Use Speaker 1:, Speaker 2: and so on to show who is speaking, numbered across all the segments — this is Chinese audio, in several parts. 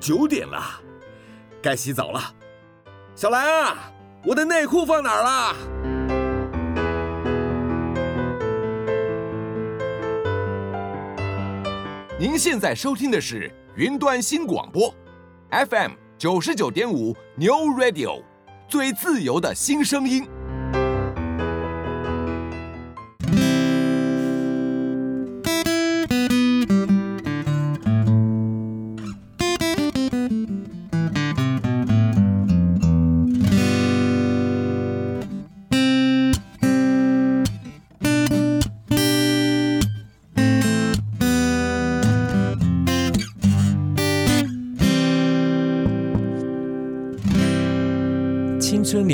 Speaker 1: 九点了，该洗澡了。小兰啊，我的内裤放哪儿了？
Speaker 2: 您现在收听的是云端新广播，FM 九十九点五 New Radio，最自由的新声音。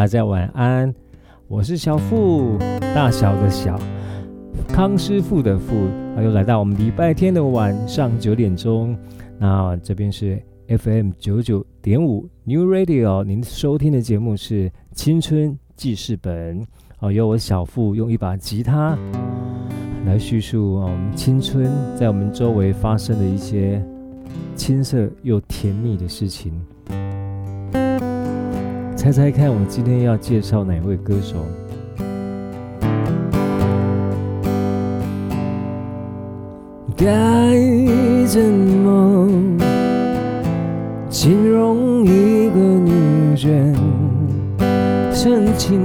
Speaker 3: 大家晚安，我是小富，大小的小，康师傅的傅，又来到我们礼拜天的晚上九点钟，那这边是 FM 九九点五 New Radio，您收听的节目是青春记事本，哦，由我小富用一把吉他来叙述我们青春在我们周围发生的一些青涩又甜蜜的事情。猜猜看，我今天要介绍哪位歌手？该怎么形容一个女人？深情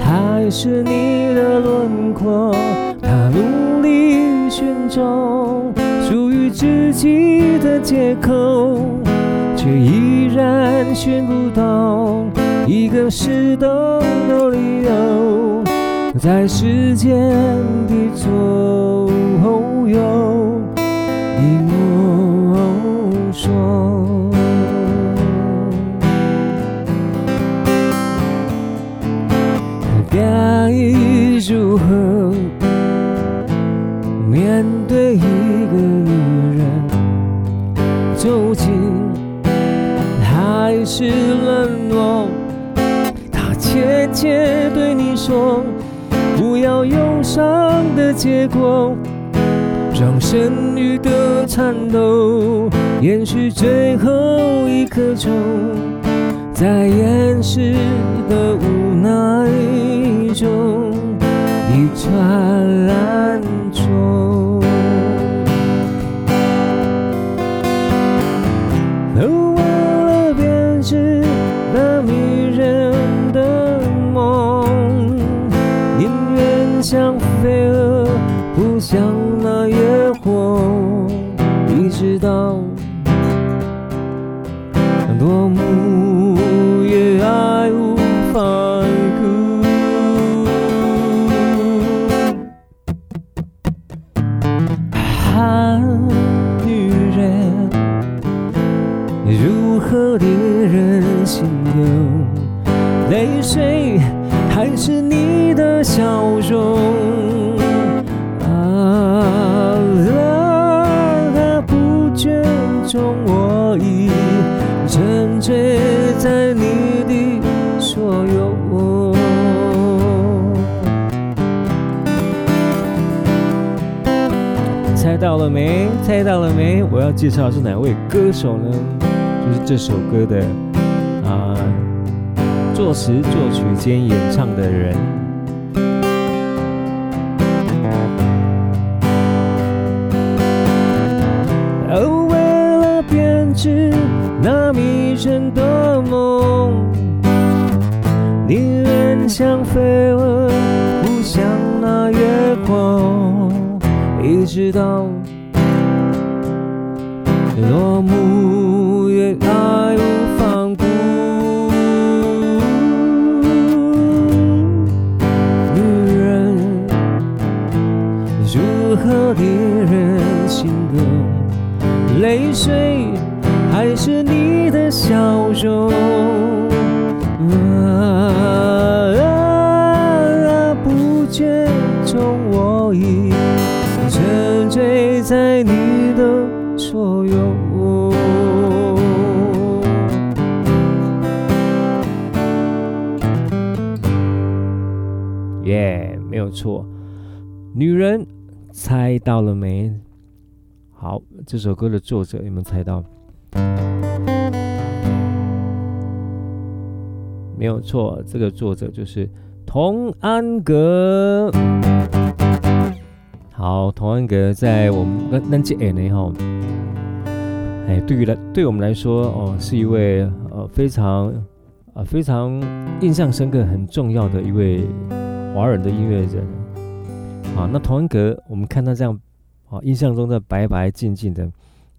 Speaker 3: 还是你的轮廓？她努力寻找属于自己的借口。却依然寻不到一个适当的理由，在时间的左右，你莫说，该如何结果，让剩余的颤抖延续最后一刻钟，在掩饰的无奈中，一串懒虫，偷换了编织。”那迷人的梦，宁愿像飞蛾，不想到了没？我要介绍的是哪位歌手呢？就是这首歌的。啊，作词作曲兼演唱的人。哦，为了编织那迷人的梦，宁愿像飞蛾，扑向那月光，一直到沉醉在你的所有。耶，没有错。女人，猜到了没？好，这首歌的作者有没有猜到？没有错，这个作者就是童安格。好，童安格在我们那那几年哈，哎，对于来对我们来说哦，是一位呃非常呃非常印象深刻、很重要的一位华人的音乐人。啊，那童安格，我们看他这样。啊，印象中的白白净净的，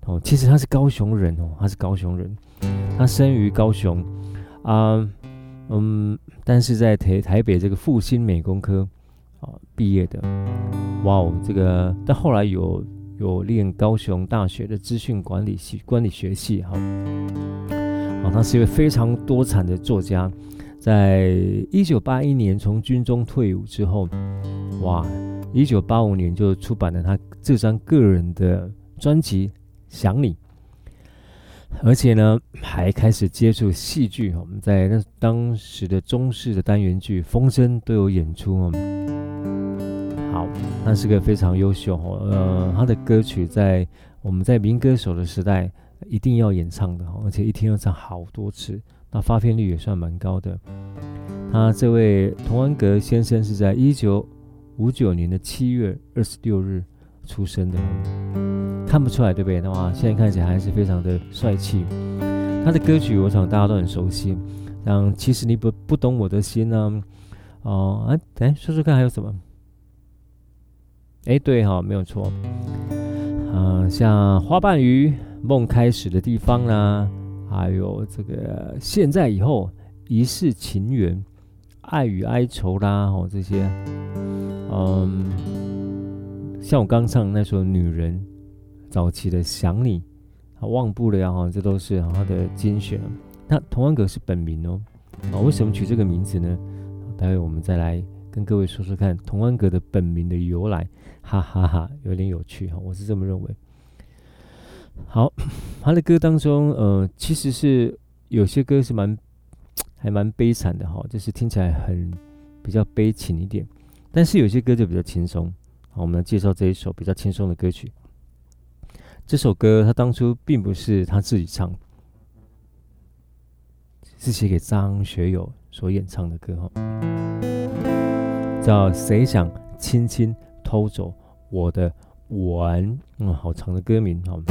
Speaker 3: 哦，其实他是高雄人哦，他是高雄人，他生于高雄，啊、嗯，但是在台台北这个复兴美工科啊毕业的，哇哦，这个但后来有有念高雄大学的资讯管理系管理学系，哈，啊，他是一位非常多产的作家，在一九八一年从军中退伍之后，哇。一九八五年就出版了他这张个人的专辑《想你》，而且呢还开始接触戏剧。我们在那当时的中式的单元剧《风筝》都有演出哦。好，他是个非常优秀哦。呃，他的歌曲在我们在民歌手的时代一定要演唱的，而且一天要唱好多次，那发片率也算蛮高的。他这位童安格先生是在一九。五九年的七月二十六日出生的，看不出来对不对？那么现在看起来还是非常的帅气。他的歌曲我想大家都很熟悉，像其实你不不懂我的心呢、哦，哎、啊，来说说看还有什么？哎，对哈，没有错。嗯、啊，像花瓣鱼梦开始的地方啦、还有这个现在以后一世情缘，爱与哀愁啦，哦这些。嗯，像我刚唱那首《女人》，早期的《想你》，忘不了哈，这都是他的精选。那童安格是本名哦，啊，为什么取这个名字呢？待会我们再来跟各位说说看童安格的本名的由来，哈哈哈，有点有趣哈，我是这么认为。好，他的歌当中，呃，其实是有些歌是蛮 还蛮悲惨的哈，就是听起来很比较悲情一点。但是有些歌就比较轻松，好，我们来介绍这一首比较轻松的歌曲。这首歌他当初并不是他自己唱，是写给张学友所演唱的歌，哈，叫《谁想轻轻偷走我的吻》，嗯，好长的歌名，好，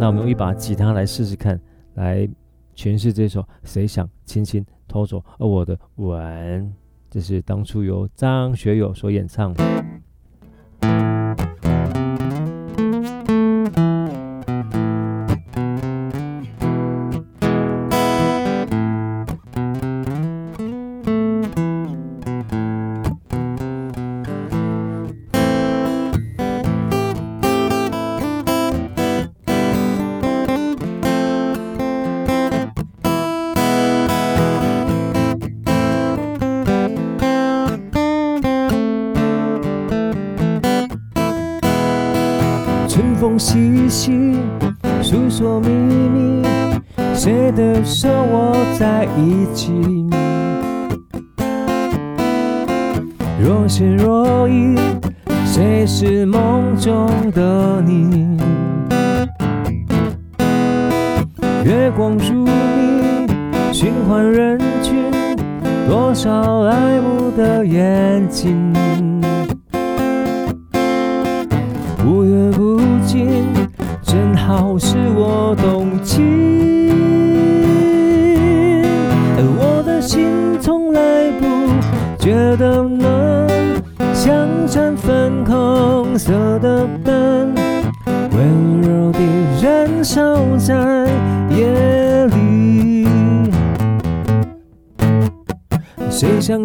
Speaker 3: 那我们用一把吉他来试试看，来诠释这首《谁想轻轻偷走我的吻》。这是当初由张学友所演唱的的。细细诉说秘密，谁的手握在一起？若即若离，谁是梦中的你？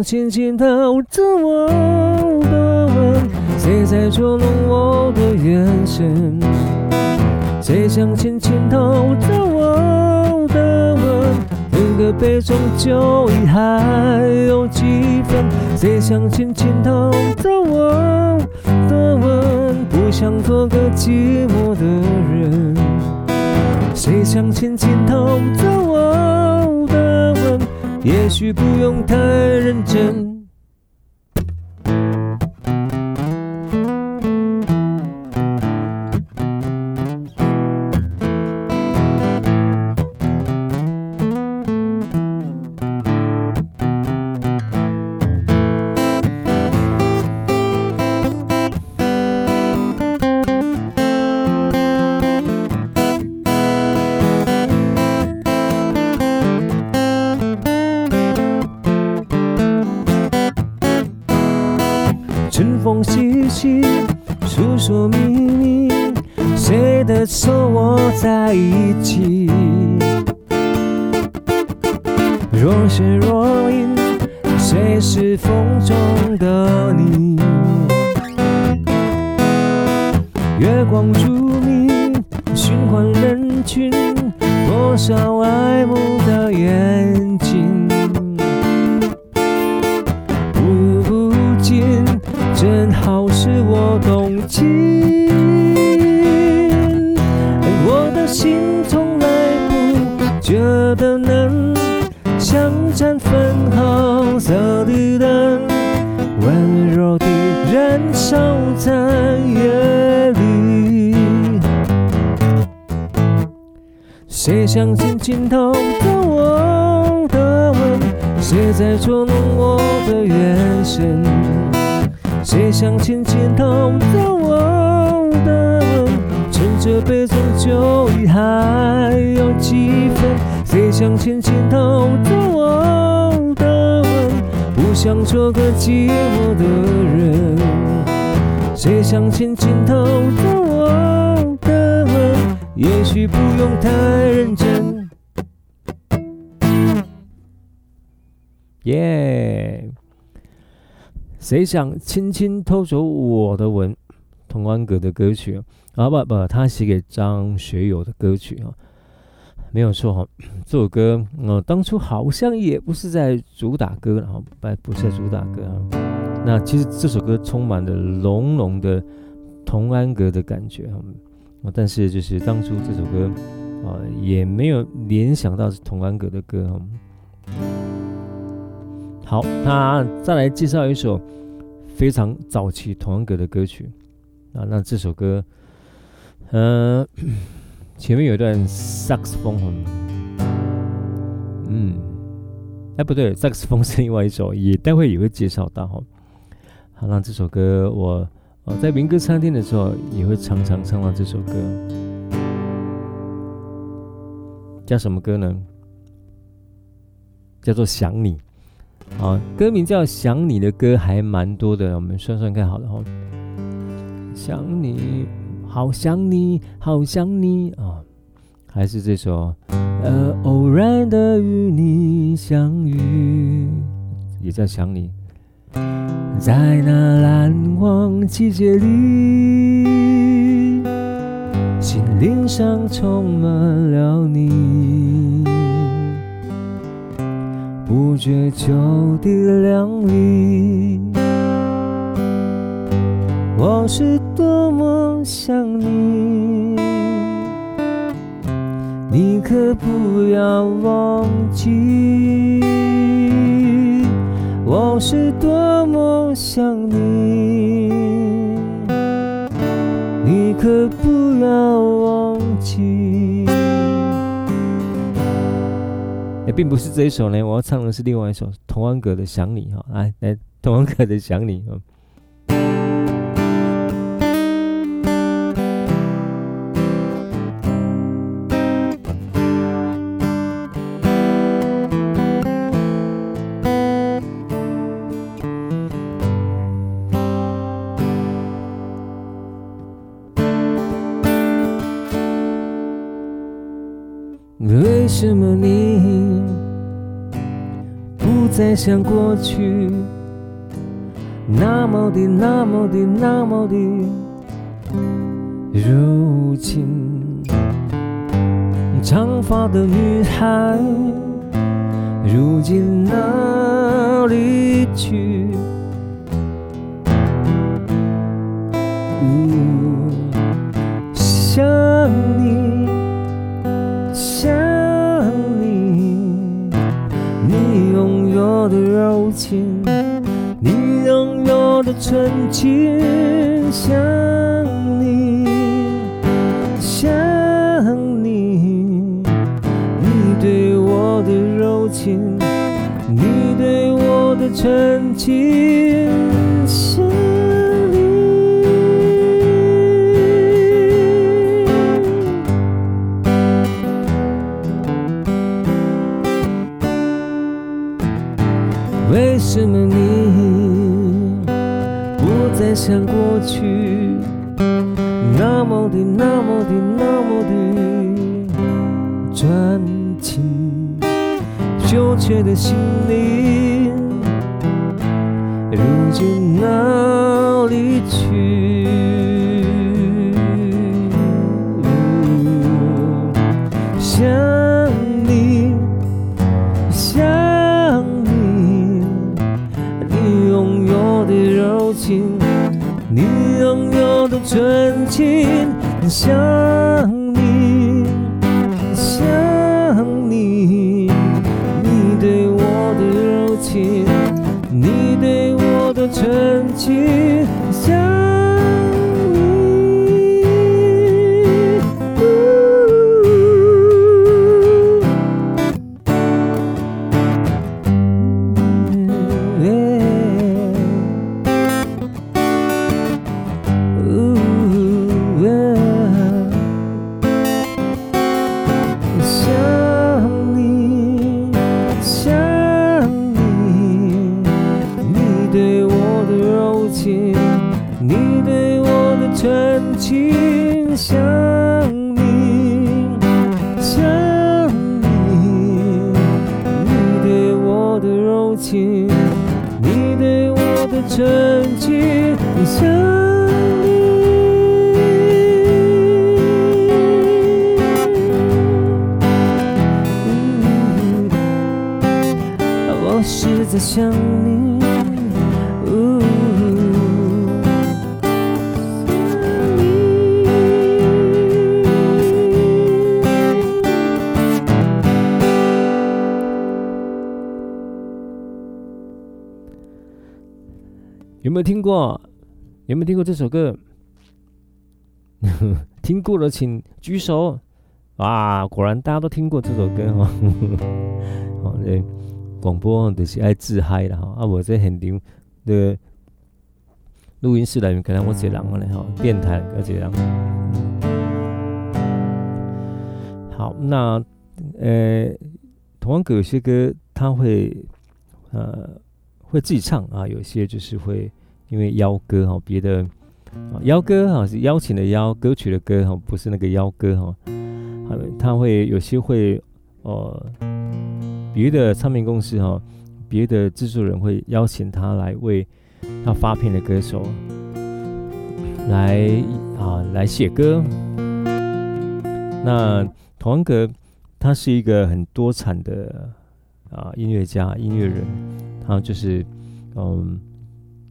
Speaker 3: 轻轻偷走我的吻？谁在捉弄我的眼神？谁想轻轻偷走我的吻？那个杯中酒意还有几分？谁想轻轻偷走我的吻？不想做个寂寞的人。谁想轻轻偷走？也许不用太认真。心疼耶、yeah.。谁想轻轻偷走我的吻？童安格的歌曲啊，不不，他写给张学友的歌曲啊，没有错哈。这首歌，呃，当初好像也不是在主打歌，然后不不是主打歌啊。那其实这首歌充满了浓浓的童安格的感觉啊，但是就是当初这首歌啊，也没有联想到是童安格的歌啊。好，那再来介绍一首非常早期童安格的歌曲啊。那这首歌，嗯、呃，前面有一段萨克斯风，嗯，哎不对，萨克斯风是另外一首，也待会也会介绍到哈。好，那这首歌我呃在民歌餐厅的时候也会常常唱到这首歌，叫什么歌呢？叫做想你。啊，歌名叫《想你》的歌还蛮多的，我们算算看好了哈。想你，好想你，好想你啊，还是这首呃偶然的与你相遇，也在想你，在那蓝黄季节里，心灵上充满了你。不觉就地凉里，我是多么想你，你可不要忘记，我是多么想你，你可不要并不是这一首呢，我要唱的是另外一首童安格的《想你》哈，来来，童安格的《想你》。像过去那么的、那么的、那么的如今？长发的女孩，如今哪里去？曾经想你想你你对我的柔情你对我的纯情过去那么的、那么的、那么的专情？羞怯的心灵，如今哪里去？想。想你有没有听过？有没有听过这首歌？听过的请举手。哇，果然大家都听过这首歌哈。好，对，广播就是爱自嗨的哈。啊，我在很牛的录音室里面，可能我这两个嘞哈，电台而且两个。好，那呃，同安格有些歌他会呃会自己唱啊，有些就是会。因为邀歌哈，别的邀歌哈是邀请的邀，歌曲的歌哈，不是那个邀歌哈。他会有些会呃，别的唱片公司哈，别的制作人会邀请他来为他发片的歌手来啊来写歌。那童安格他是一个很多产的啊音乐家、音乐人，他就是嗯。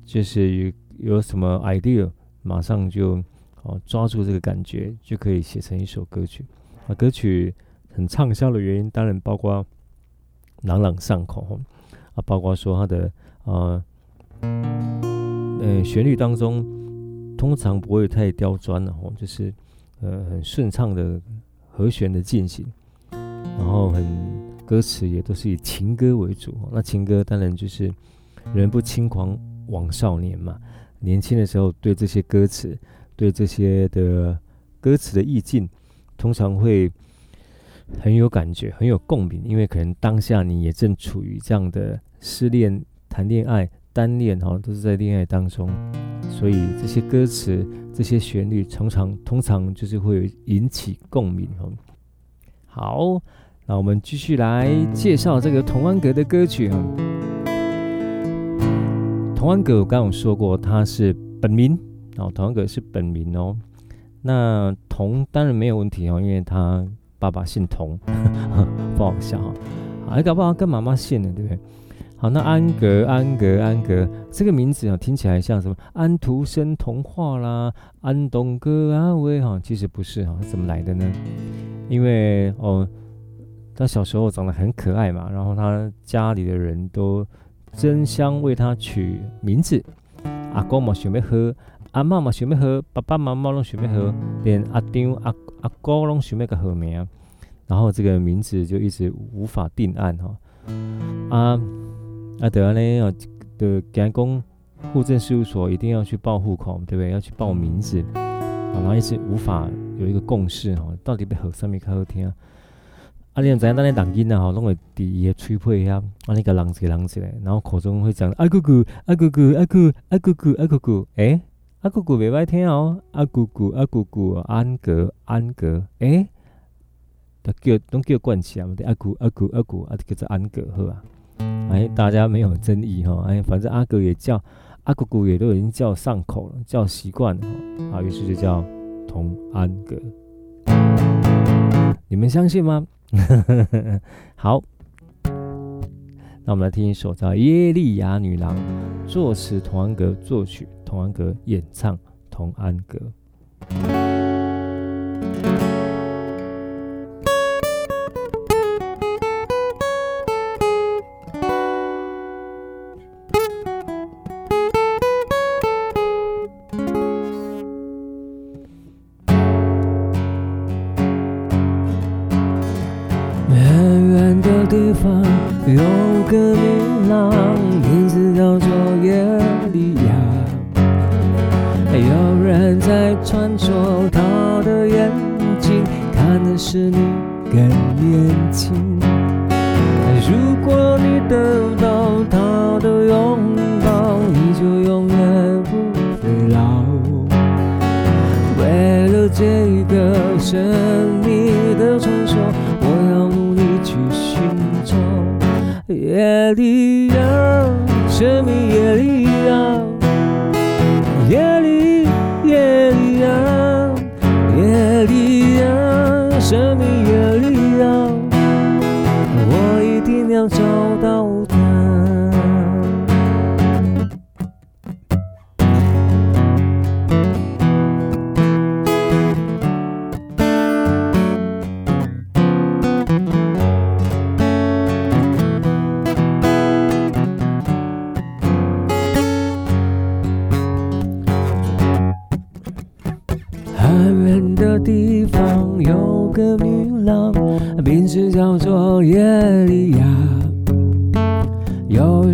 Speaker 3: 就是有有什么 idea，马上就哦抓住这个感觉，就可以写成一首歌曲。啊，歌曲很畅销的原因，当然包括朗朗上口，啊，包括说它的啊，呃，旋律当中通常不会太刁钻的哦，就是呃很顺畅的和弦的进行，然后很歌词也都是以情歌为主。那情歌当然就是人不轻狂枉少年嘛，年轻的时候对这些歌词，对这些的歌词的意境，通常会很有感觉，很有共鸣，因为可能当下你也正处于这样的失恋、谈恋爱、单恋哈，都是在恋爱当中，所以这些歌词、这些旋律，常常通常就是会引起共鸣哈。好，那我们继续来介绍这个童安格的歌曲哈。童安格，我刚刚有说过，他是本名哦。童安格是本名哦。那童当然没有问题哦，因为他爸爸姓童，不好笑哈。哎，搞不好跟妈妈姓呢，对不对？好，那安格安格安格这个名字啊，听起来像什么安徒生童话啦，安东哥阿威哈，其实不是哈，怎么来的呢？因为哦，他小时候长得很可爱嘛，然后他家里的人都争相为他取名字，阿公嘛想要喝，阿妈嘛想要喝，爸爸妈妈拢想要喝，连阿张阿阿哥拢想要个好名，然后这个名字就一直无法定案哈，啊。啊，对啊，呢，啊，的讲公户政事务所一定要去报户口，对不对？要去报名字，然后一直无法有一个共识哈，到底要学什么较好听？啊，你知影咱咧人囡仔吼，拢会伫伊个嘴皮遐，啊，那个人一个人一个，然后口中会讲啊姑姑，啊姑姑，啊姑，啊姑姑，啊姑姑，诶，阿姑姑袂歹听哦，阿姑姑，阿姑姑，安格，安格，诶，都叫拢叫惯起啊，阿姑，阿姑，阿姑，啊叫做安格好啊。哎，大家没有争议哈，哎，反正阿哥也叫，阿姑姑也都已经叫上口了，叫习惯了，啊，于是就叫童安格。你们相信吗？好，那我们来听一首叫《耶利亚女郎》，作词童安格，作曲。童安格，演唱童安格。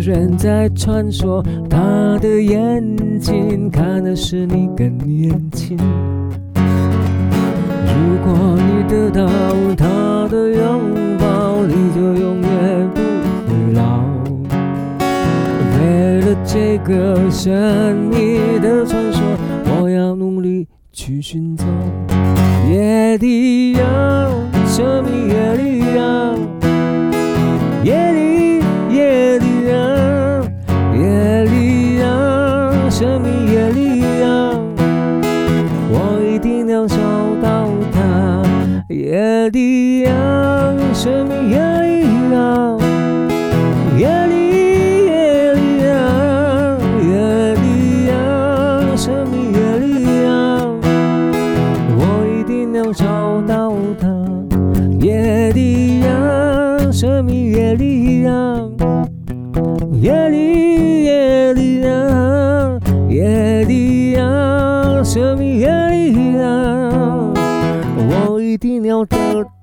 Speaker 3: 人在传说他的眼睛看的是你更年轻。如果你得到他的拥抱，你就永远不会老。为了这个神秘的传说，我要努力去寻找。耶利亚，神秘耶利亚，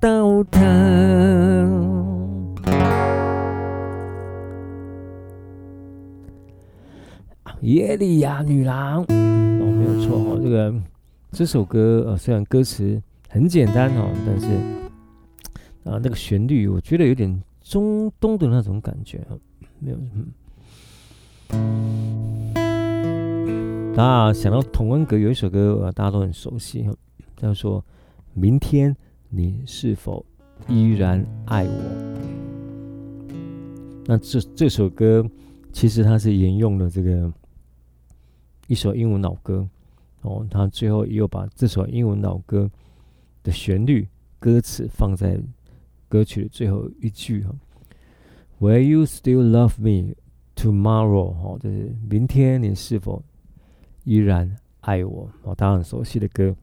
Speaker 3: 到她。耶利亚女郎，哦，没有错哦。这个这首歌呃，虽然歌词很简单哦，但是啊，那个旋律我觉得有点中东的那种感觉哦，没有嗯。大家想到童安格有一首歌，大家都很熟悉，叫做《明天你是否依然爱我》。那这这首歌其实它是沿用了这个一首英文老歌哦，他最后又把这首英文老歌的旋律歌词放在歌曲的最后一句哈，Will you still love me tomorrow？哈，就是明天你是否依然爱我？哦，大家很熟悉的歌，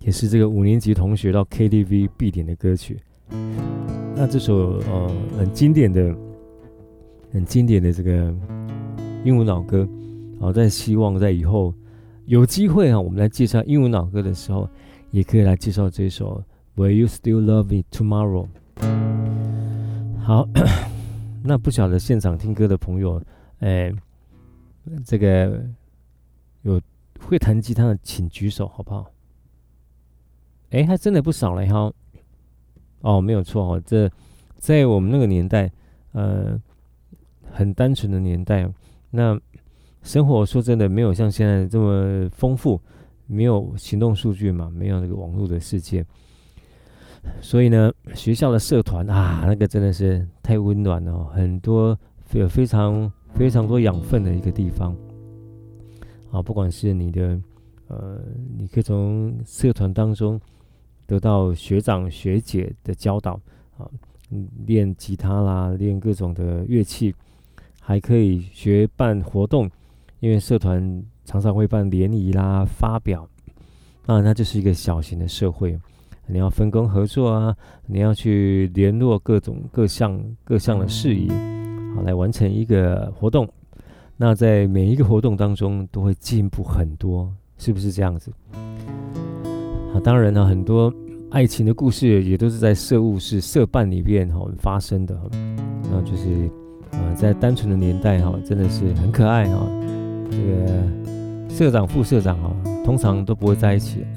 Speaker 3: 也是这个五年级同学到 KTV 必点的歌曲。那这首呃很经典的、很经典的这个英文老歌，好，在希望在以后有机会啊，我们来介绍英文老歌的时候，也可以来介绍这首 Will You Still Love Me Tomorrow？好，那不晓得现场听歌的朋友，哎，这个有会弹吉他的，请举手，好不好？哎，还真的不少了哈。哦，没有错哦，这在我们那个年代，呃，很单纯的年代，那生活说真的没有像现在这么丰富，没有行动数据嘛，没有那个网络的世界，所以呢，学校的社团啊，那个真的是太温暖了，很多有非常非常多养分的一个地方，啊，不管是你的，呃，你可以从社团当中。得到学长学姐的教导啊，练吉他啦，练各种的乐器，还可以学办活动，因为社团常常会办联谊啦、发表，当然它就是一个小型的社会，你要分工合作啊，你要去联络各种各项各项的事宜，好来完成一个活动。那在每一个活动当中都会进步很多，是不是这样子？当然呢，很多爱情的故事也都是在社务室、社办里面哈发生的，那就是啊，在单纯的年代哈，真的是很可爱哈。这个社长、副社长哈，通常都不会在一起，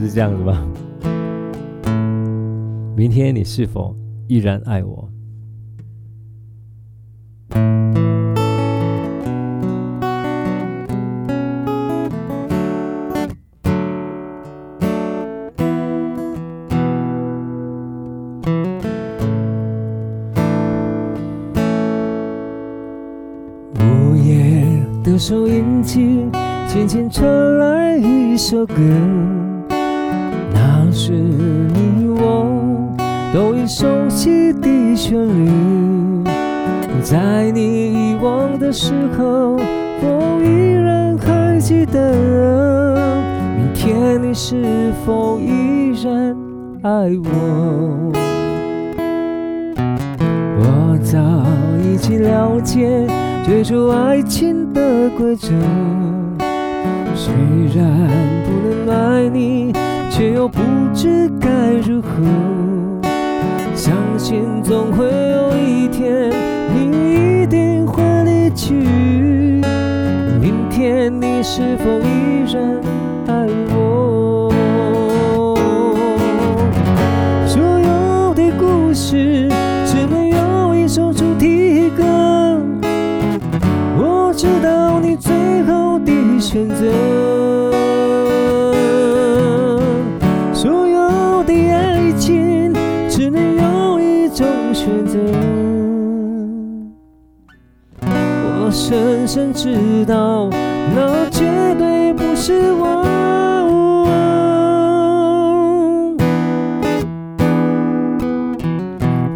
Speaker 3: 是这样子吧？明天你是否依然爱我？间传来一首歌，选择，所有的爱情只能有一种选择。我深深知道，那绝对不是我。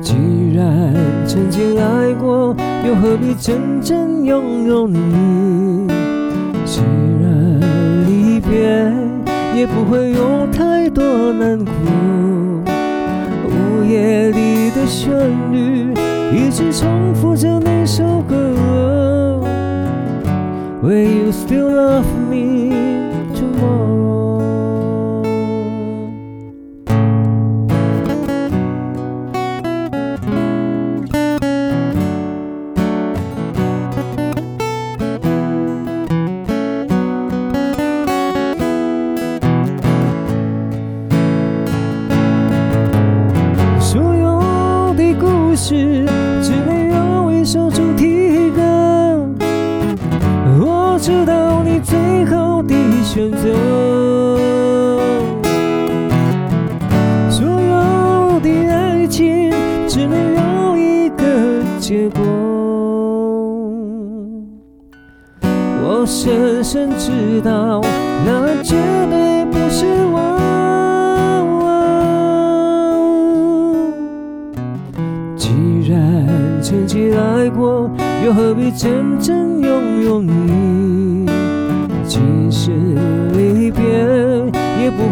Speaker 3: 既然曾经爱过。又何必真正拥有你？也不会有太多难过。午夜里的旋律一直重复着那首歌。Will you still love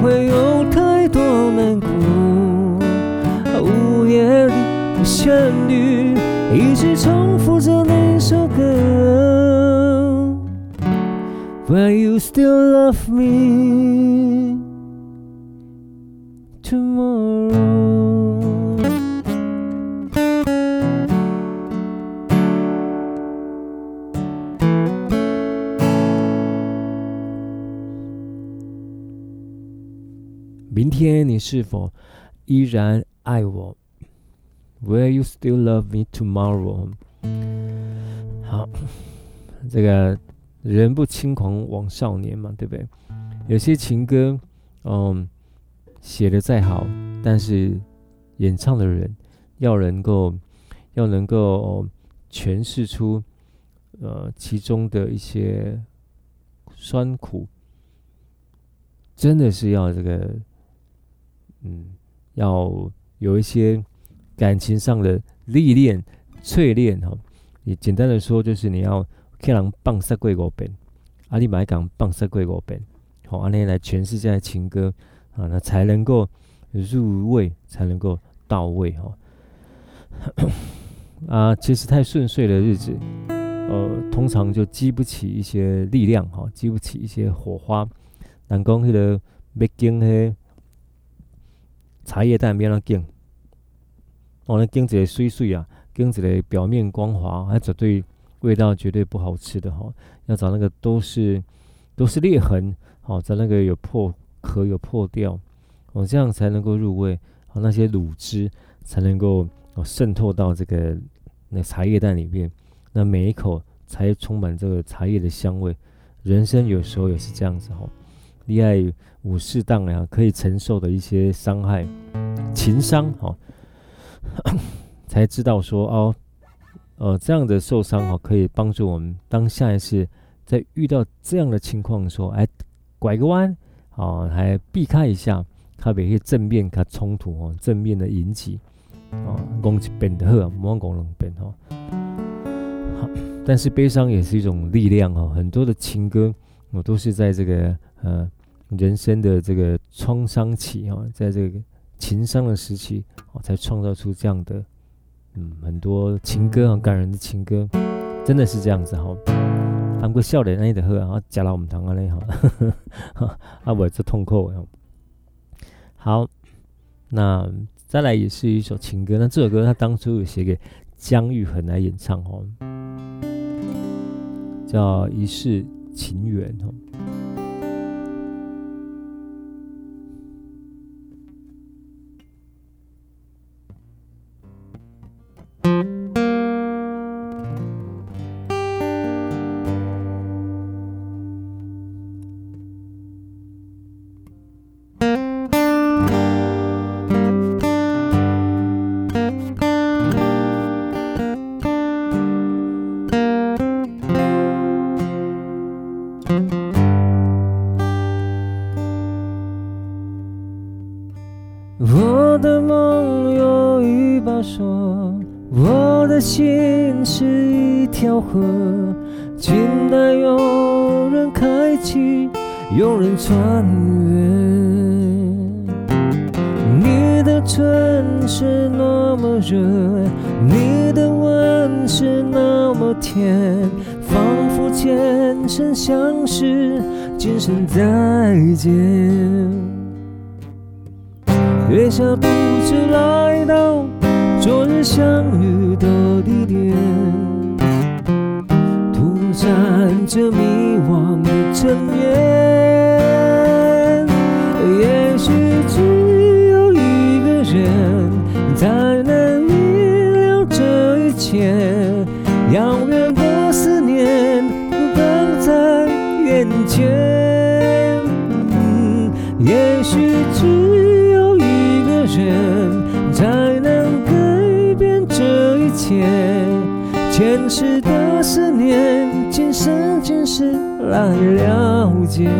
Speaker 3: 会有太多难过。午夜里的旋律，一直重复着那首歌。Will you still love me 明天你是否依然爱我？Will you still love me tomorrow？好，这个人不轻狂枉少年嘛，对不对？有些情歌，嗯，写的再好，但是演唱的人要能够要能够诠释出呃其中的一些酸苦，真的是要这个。嗯，要有一些感情上的历练、淬炼哈。也简单的说，就是你要看人放三跪五遍，阿里买港放三跪五遍，好，阿内来诠释这些情歌啊，那才能够入味，才能够到位哈。啊，其实太顺遂的日子，呃，通常就激不起一些力量哈，激不起一些火花。人讲迄个北京嘿。茶叶蛋变了更，哦，那更一个水水啊，更一个表面光滑，还绝对味道绝对不好吃的哈、要找那个都是都是裂痕，好、哦，在那个有破壳有破掉，哦，这样才能够入味，哦，那些卤汁才能够哦渗透到这个那茶叶蛋里面，那每一口才充满这个茶叶的香味。人生有时候也是这样子哈。厉害武士当呀，可以承受的一些伤害、情伤，哈，才知道说哦，呃，这样的受伤哈，可以帮助我们当下一次在遇到这样的情况的时候，哎，拐个弯，啊，还避开一下，它有一些正面它冲突哦，正面的引起，哦，攻击变得好，莫讲两遍哈。但是悲伤也是一种力量哦，很多的情歌我都是在这个。呃，人生的这个创伤期啊，在这个情伤的时期，哦，才创造出这样的，嗯，很多情歌很感人的情歌，真的是这样子哈。韩国笑脸那的喝啊，加了我们糖啊嘞哈，啊，我这痛苦啊。好，那再来也是一首情歌，那这首歌他当初有写给姜育恒来演唱哦，叫《一世情缘》哦。我的梦有一把锁我的心是一条河静待有人开启有人穿越你的唇是那么热你的吻是那么甜仿佛前生相识今生再见。月下独自来到昨日相遇的地点，突然这迷惘成眠，也许只有一个人才能明了这一切。前世的思念，今生今世来了解。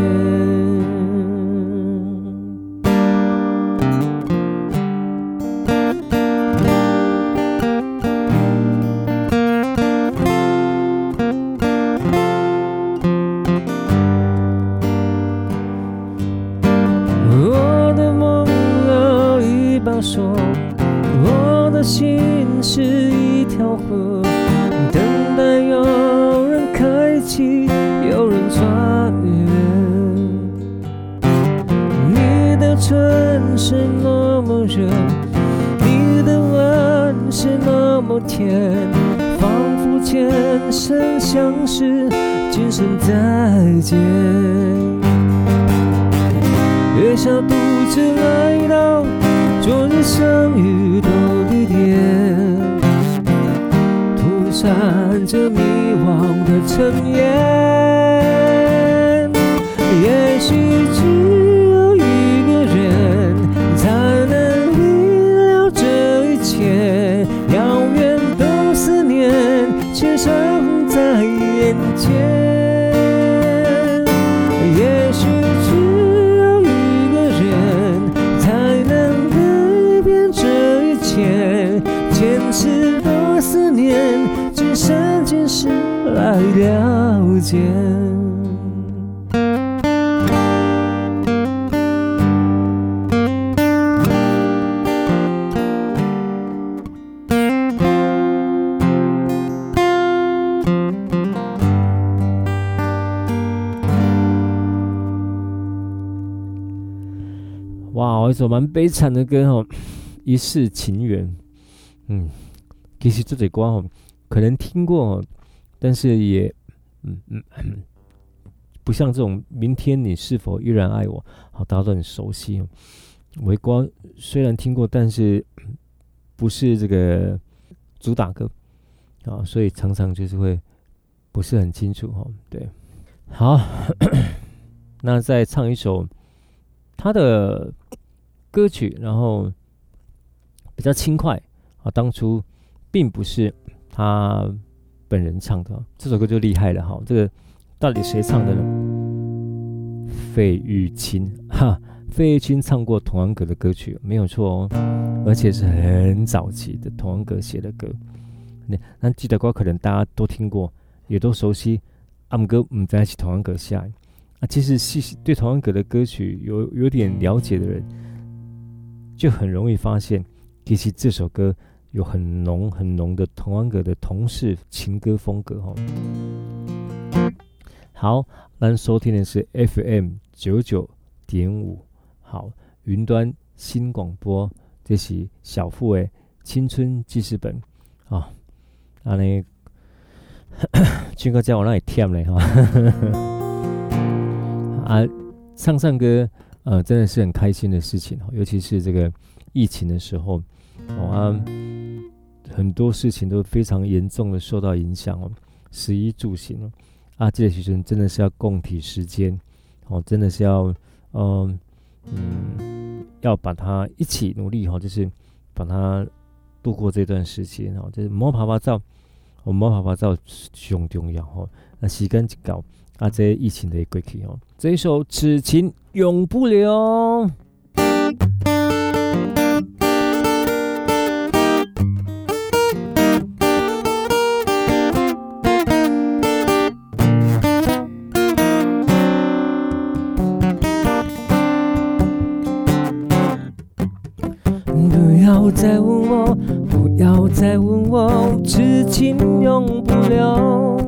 Speaker 3: 么甜，仿佛前生相识，今生再见。月下独自来到昨日相遇的地点，吐散着迷惘的尘烟，一首蛮悲惨的歌哦，《一世情缘》。嗯，其实这首歌哦，可能听过。但是也，嗯嗯，不像这种“明天你是否依然爱我”，好，大家都很熟悉。微光虽然听过，但是不是这个主打歌啊，所以常常就是会不是很清楚哈。对，好，那再唱一首他的歌曲，然后比较轻快啊，当初并不是他。本人唱的这首歌就厉害了哈，这个到底谁唱的呢？费玉清 哈，费玉清唱过童安格的歌曲没有错哦，而且是很早期的童安格写的歌。那那记得歌可能大家都听过，也都熟悉。阿姆哥我们在一起童安格下啊，其实细细对童安格的歌曲有有点了解的人，就很容易发现，其实这首歌。有很浓很浓的童安格的同事情歌风格哦。好，咱收听的是 FM 九九点五，好，云端新广播，这是小富的青春记事本啊。啊，你军 哥在我那里跳嘞哈。啊，唱唱歌呃，真的是很开心的事情哦，尤其是这个疫情的时候，哦啊。很多事情都非常严重的受到影响哦，食衣住行哦，啊，这些学生真的是要共体时间哦，真的是要，嗯嗯，要把它一起努力哈，就是把它度过这段时间哦，就是摸爬爬照，我摸爬爬照很重要哈，那时间一到，啊，这疫情的过去哦，这一首此情永不留。不要再问我，不要再问我，此情永不留。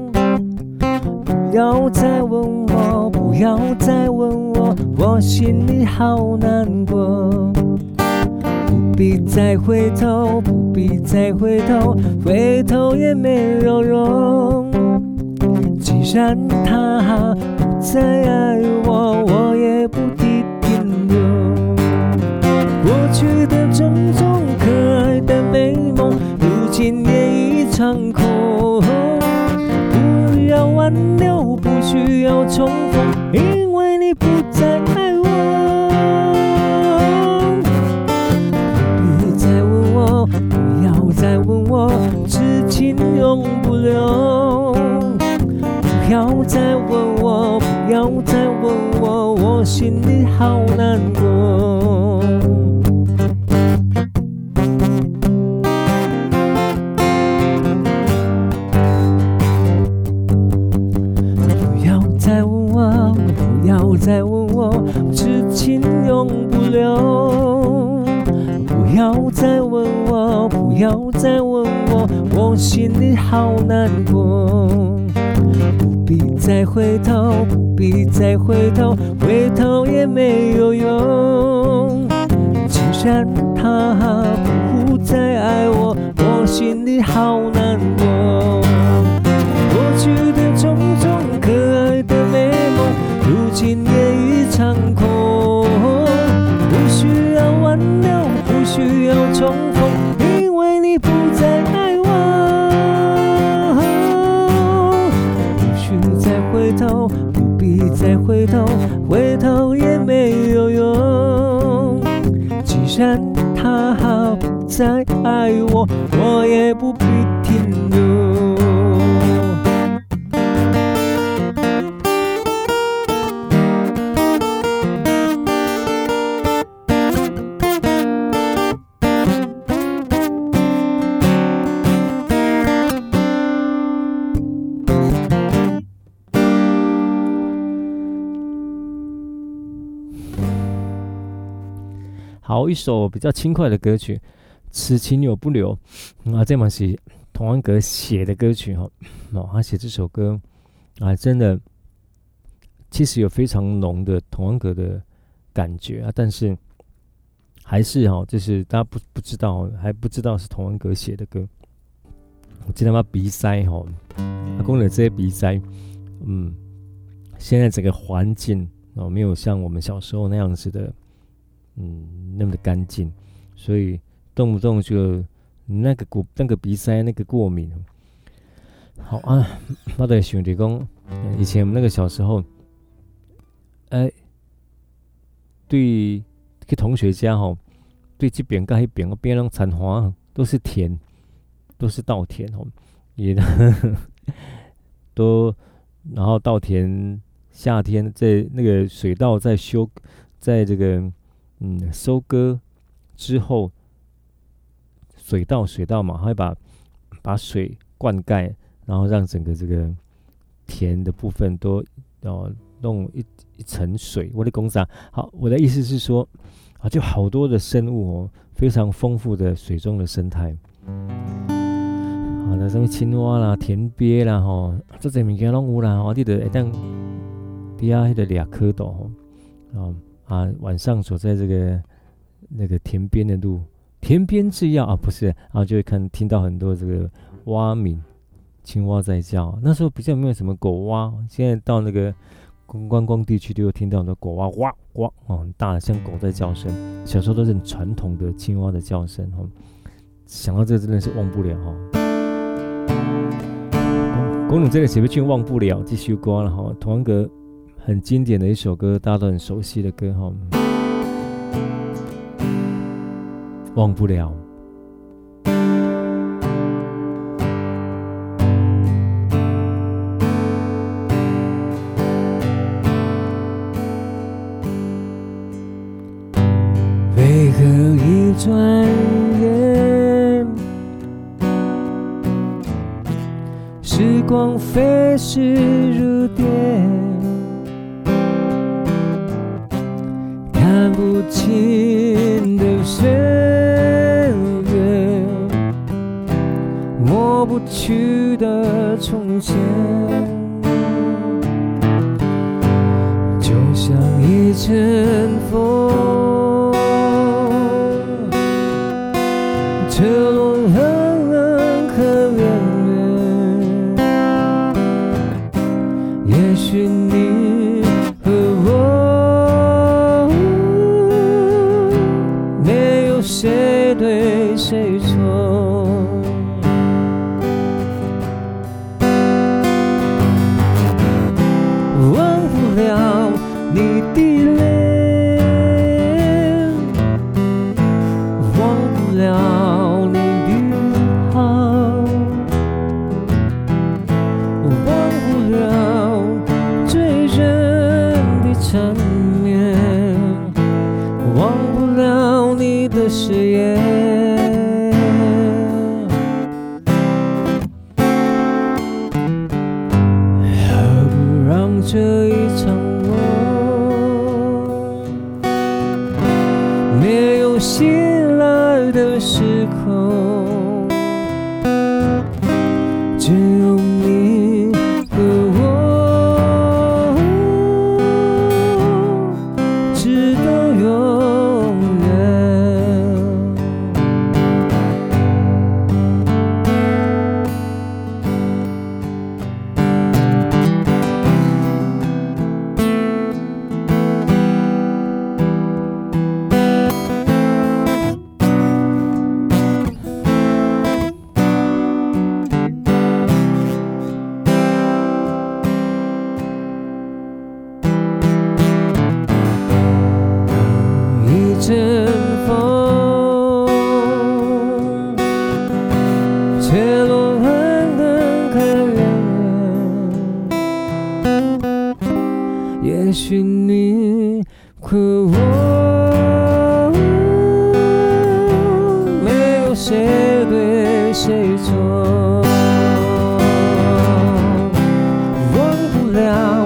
Speaker 3: 不要再问我，不要再问我，我心里好难过。不必再回头，不必再回头，回头也没有用。既然他不再爱我，我也重逢，因为你不再爱我。不要再问我，不要再问我，痴情永不留。不要再问我，不要再问我，我心里好难过。好难过。不必再回头，不必再回头，回头也没有用。既然他不再爱我，我。心里好难。过不必再回头，回头也没有用。既然他好再爱我，我也不必停留。好，一首比较轻快的歌曲，《此情有不留》啊，这嘛是童安格写的歌曲哈。哦，他写这首歌啊，真的其实有非常浓的童安格的感觉啊，但是还是哈，就是大家不不知道，还不知道是童安格写的歌。我记得他鼻塞哈，他讲了这些鼻塞，嗯，现在整个环境哦，没有像我们小时候那样子的。嗯，那么的干净，所以动不动就那个过那个鼻塞那个过敏。好啊，我在想着讲，以前我们那个小时候，哎、对，去同学家吼，对这边跟那边，边上产花都是田，都是稻田哦，也 都，然后稻田夏天在那个水稻在修，在这个。嗯，收割之后，水稻水稻嘛，它会把把水灌溉，然后让整个这个田的部分都哦弄一一层水。我的公司啊，好，我的意思是说啊，就好多的生物哦，非常丰富的水中的生态。好的，什么青蛙啦、田鳖啦，吼，这些物件拢有啦。我记得一旦底下迄个俩蝌蚪，哦。啊，晚上走在这个那个田边的路，田边制药啊，不是，然后就会看听到很多这个蛙鸣，青蛙在叫。那时候比较没有什么狗蛙，现在到那个观光地区，就会听到很多狗蛙哇哇哦，很大的像狗在叫声。小时候都是很传统的青蛙的叫声哈，想到这个真的是忘不了哈。公主这个写不去忘不了，继续刮了哈，童安格。很经典的一首歌，大家都很熟悉的歌哈，忘不了。为何一转眼，时光飞逝如电。看不清的岁月，抹不去的从前，就像一阵风，谁错？谁对谁错。忘不了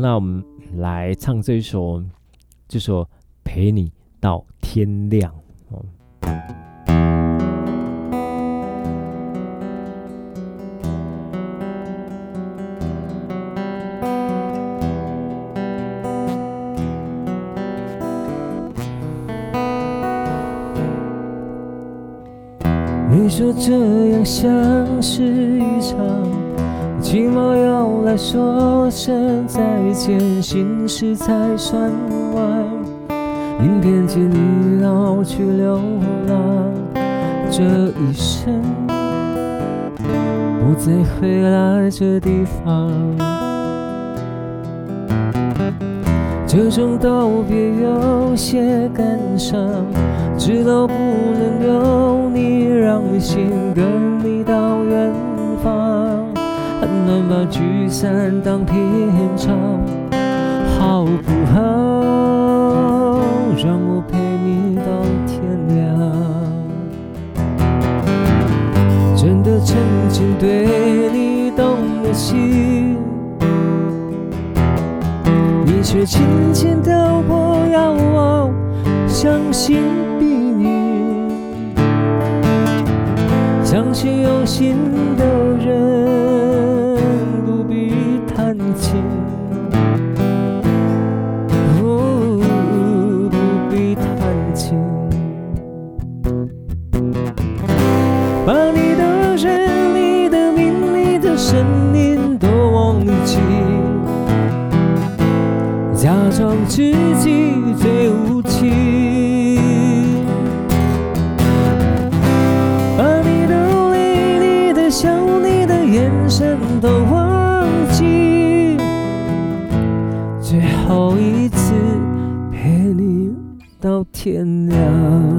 Speaker 3: 那我们来唱这一首，这首陪你到天亮。你说这样像是一场寂寞，要来说声再见，心事才算完。迎遍千里，老去流浪，这一生不再回来这地方。这种道别有些感伤。知道不能有你，让心跟你到远方，把聚散当平常，好不好？让我陪你到天亮。真的曾经对你动了心，你却轻轻挑拨要我相信。相信有心的人到天亮。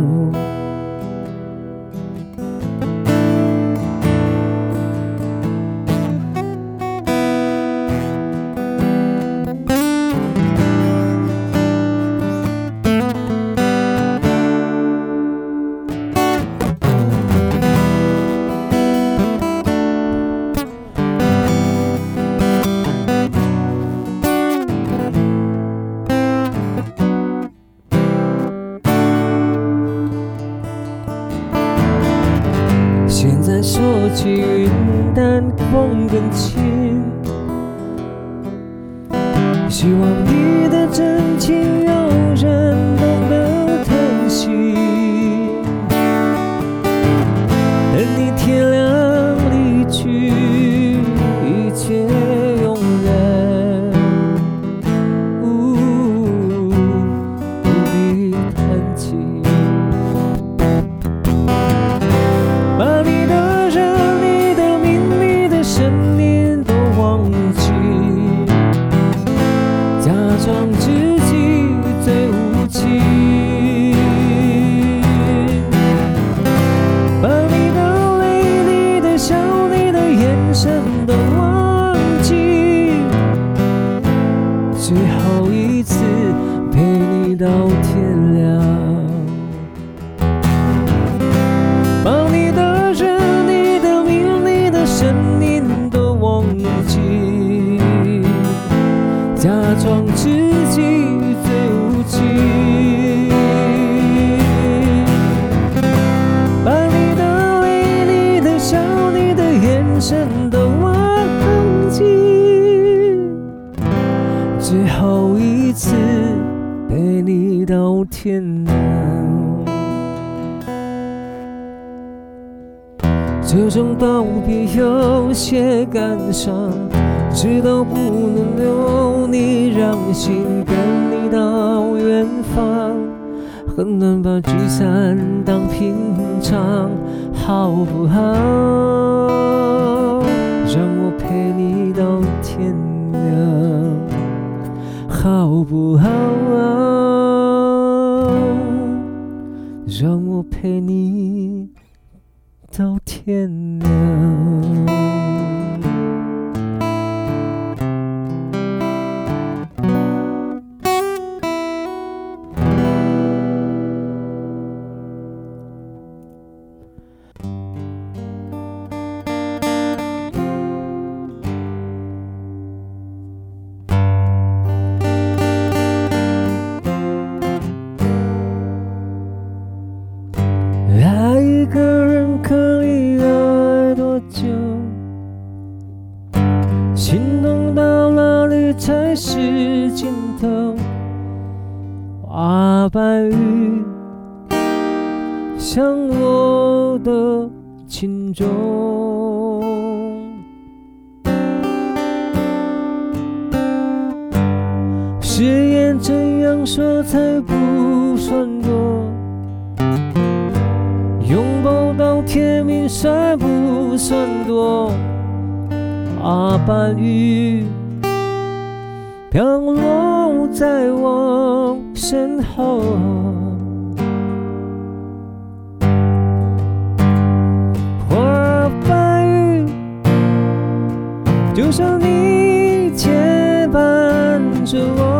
Speaker 3: 假装自己最无情，把你的泪、你的笑、你的眼神都忘记，最后一次陪你到天亮。这种道别有些感伤，知道不能留你，让心跟你到远方，很难把聚散当平常，好不好？让我陪你到天亮，好不好？让我陪你。到天亮。说才不算多，拥抱到天明才不算多。花瓣雨飘落在我身后，花瓣就像你牵绊着我。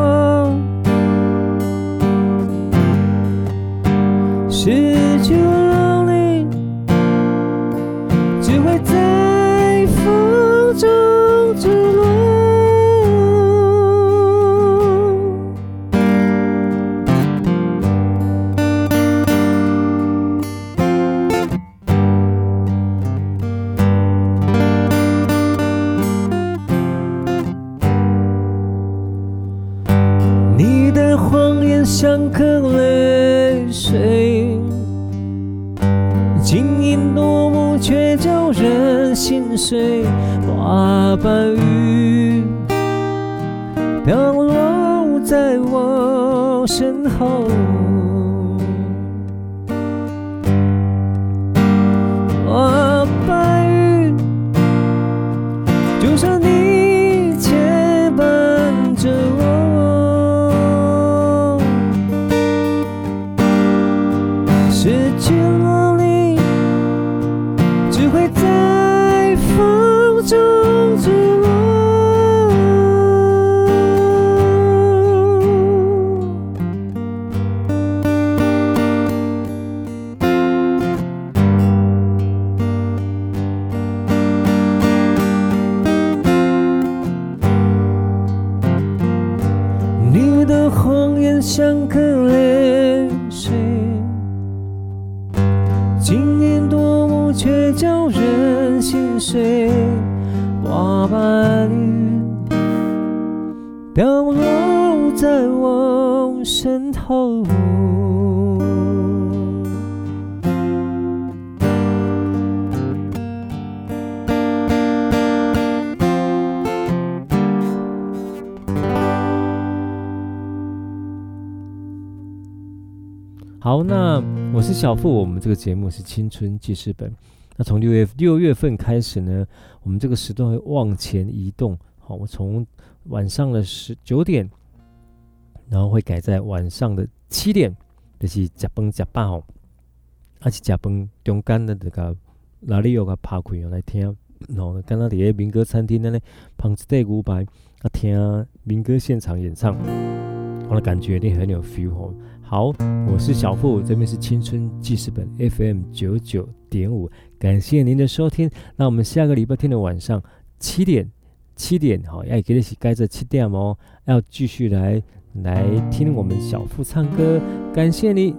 Speaker 3: 随花瓣雨飘落在我身后。好，那我是小富，我们这个节目是青春记事本。那从六月六月份开始呢，我们这个时段会往前移动。好，我从晚上的十九点，然后会改在晚上的七点，就是吃饭吃饱哦，而且吃饭中间的这个哪里有个趴开用来听，然后刚刚在个民歌餐厅的呢，旁边五百啊听民歌现场演唱，我的感觉一定很有 feel 哦。好我是小付这边是青春记事本 fm 九九点五。感谢您的收听。那我们下个礼拜天的晚上七点七点好要给得一起盖着气哦要继续来来听我们小付唱歌感谢你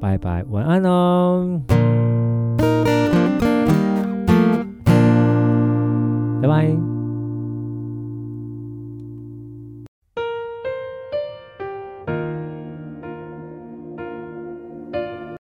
Speaker 3: 拜拜晚安哦。拜拜。